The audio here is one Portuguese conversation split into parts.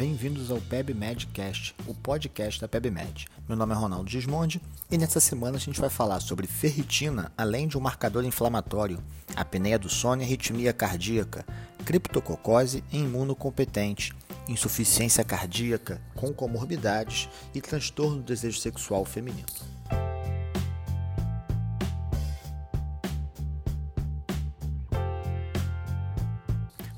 Bem-vindos ao PebMedCast, o podcast da PebMed. Meu nome é Ronaldo Gismondi e nessa semana a gente vai falar sobre ferritina, além de um marcador inflamatório, apneia do sono e arritmia cardíaca, criptococose e imunocompetente, insuficiência cardíaca com comorbidades e transtorno do desejo sexual feminino.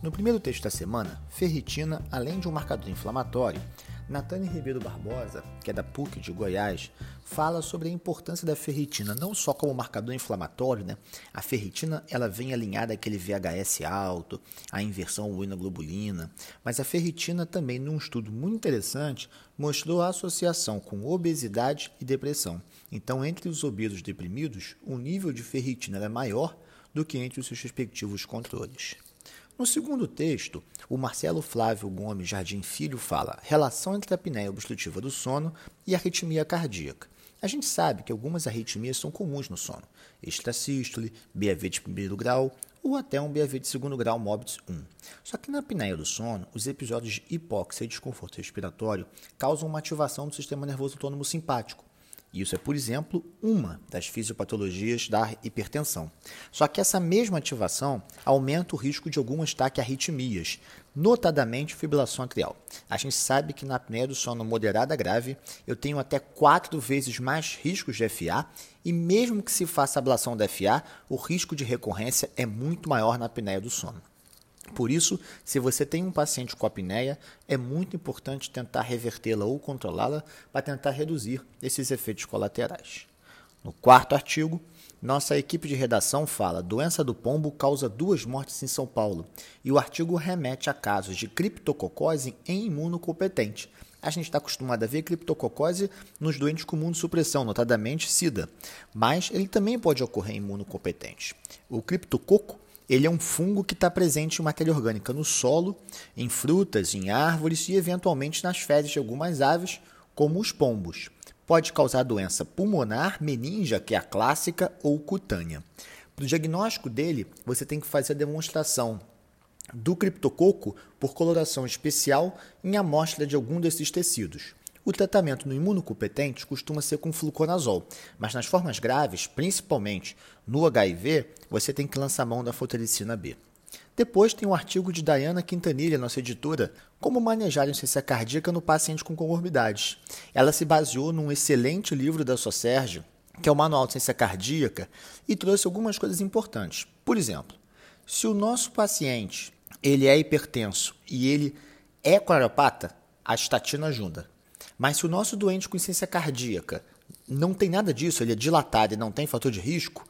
No primeiro texto da semana, ferritina, além de um marcador inflamatório, Natane Ribeiro Barbosa, que é da PUC de Goiás, fala sobre a importância da ferritina, não só como marcador inflamatório, né? A ferritina ela vem alinhada àquele VHS alto, à inversão globulina, mas a ferritina também, num estudo muito interessante, mostrou a associação com obesidade e depressão. Então, entre os obesos deprimidos, o nível de ferritina é maior do que entre os seus respectivos controles. No segundo texto, o Marcelo Flávio Gomes Jardim Filho fala relação entre a apneia obstrutiva do sono e a arritmia cardíaca. A gente sabe que algumas arritmias são comuns no sono, extrasístole, BAV de primeiro grau ou até um BAV de segundo grau MOBITS 1. Só que na apneia do sono, os episódios de hipóxia e desconforto respiratório causam uma ativação do sistema nervoso autônomo simpático, isso é, por exemplo, uma das fisiopatologias da hipertensão. Só que essa mesma ativação aumenta o risco de algumas taquiarritmias, notadamente fibrilação atrial. A gente sabe que na apneia do sono moderada grave eu tenho até quatro vezes mais riscos de FA e mesmo que se faça ablação da FA, o risco de recorrência é muito maior na apneia do sono. Por isso, se você tem um paciente com apneia, é muito importante tentar revertê-la ou controlá-la para tentar reduzir esses efeitos colaterais. No quarto artigo, nossa equipe de redação fala: doença do pombo causa duas mortes em São Paulo, e o artigo remete a casos de criptococose em imunocompetente. A gente está acostumado a ver criptococose nos doentes com imunossupressão, notadamente SIDA, mas ele também pode ocorrer em imunocompetente. O criptococo ele é um fungo que está presente em matéria orgânica no solo, em frutas, em árvores e eventualmente nas fezes de algumas aves, como os pombos. Pode causar doença pulmonar, meninja, que é a clássica, ou cutânea. Para o diagnóstico dele, você tem que fazer a demonstração do criptococo por coloração especial em amostra de algum desses tecidos. O tratamento no imunocompetente costuma ser com fluconazol, mas nas formas graves, principalmente no HIV, você tem que lançar mão da fotericina B. Depois tem um artigo de Diana Quintanilha, nossa editora, Como manejar a insuficiência cardíaca no paciente com comorbidades. Ela se baseou num excelente livro da Sérgio, que é o Manual de Ciência Cardíaca, e trouxe algumas coisas importantes. Por exemplo, se o nosso paciente ele é hipertenso e ele é coronariopata, a estatina ajuda. Mas se o nosso doente com insuficiência cardíaca não tem nada disso, ele é dilatado e não tem fator de risco,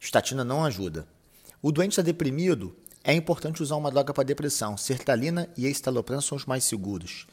estatina não ajuda. O doente está deprimido, é importante usar uma droga para depressão. Sertralina e estalopram são os mais seguros.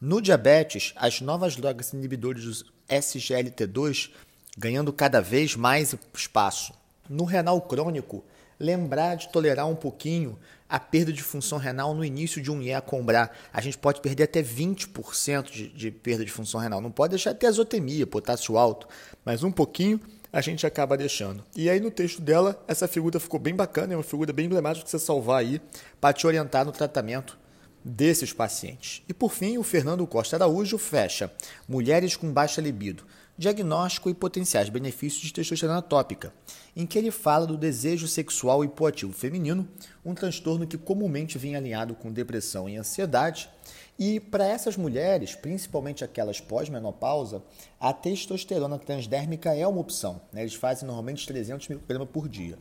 No diabetes, as novas drogas inibidores do SGLT2 ganhando cada vez mais espaço. No renal crônico, lembrar de tolerar um pouquinho a perda de função renal no início de um IE combrar. A gente pode perder até 20% de, de perda de função renal. Não pode deixar ter azotemia, potássio alto, mas um pouquinho a gente acaba deixando. E aí no texto dela, essa figura ficou bem bacana, é uma figura bem emblemática que você salvar aí para te orientar no tratamento desses pacientes. E por fim, o Fernando Costa Araújo fecha mulheres com baixa libido diagnóstico e potenciais benefícios de testosterona tópica, em que ele fala do desejo sexual hipoativo feminino, um transtorno que comumente vem alinhado com depressão e ansiedade. E para essas mulheres, principalmente aquelas pós-menopausa, a testosterona transdérmica é uma opção. Né? Eles fazem normalmente 300 mg por dia.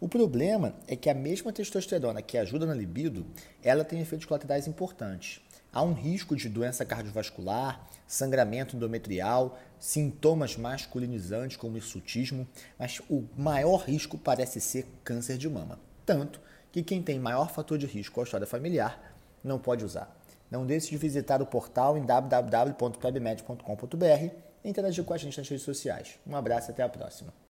O problema é que a mesma testosterona que ajuda na libido, ela tem efeitos colaterais importantes. Há um risco de doença cardiovascular, sangramento endometrial, sintomas masculinizantes como hirsutismo, mas o maior risco parece ser câncer de mama. Tanto que quem tem maior fator de risco à história familiar não pode usar. Não deixe de visitar o portal em www.pebmed.com.br e interagir com a gente nas redes sociais. Um abraço e até a próxima.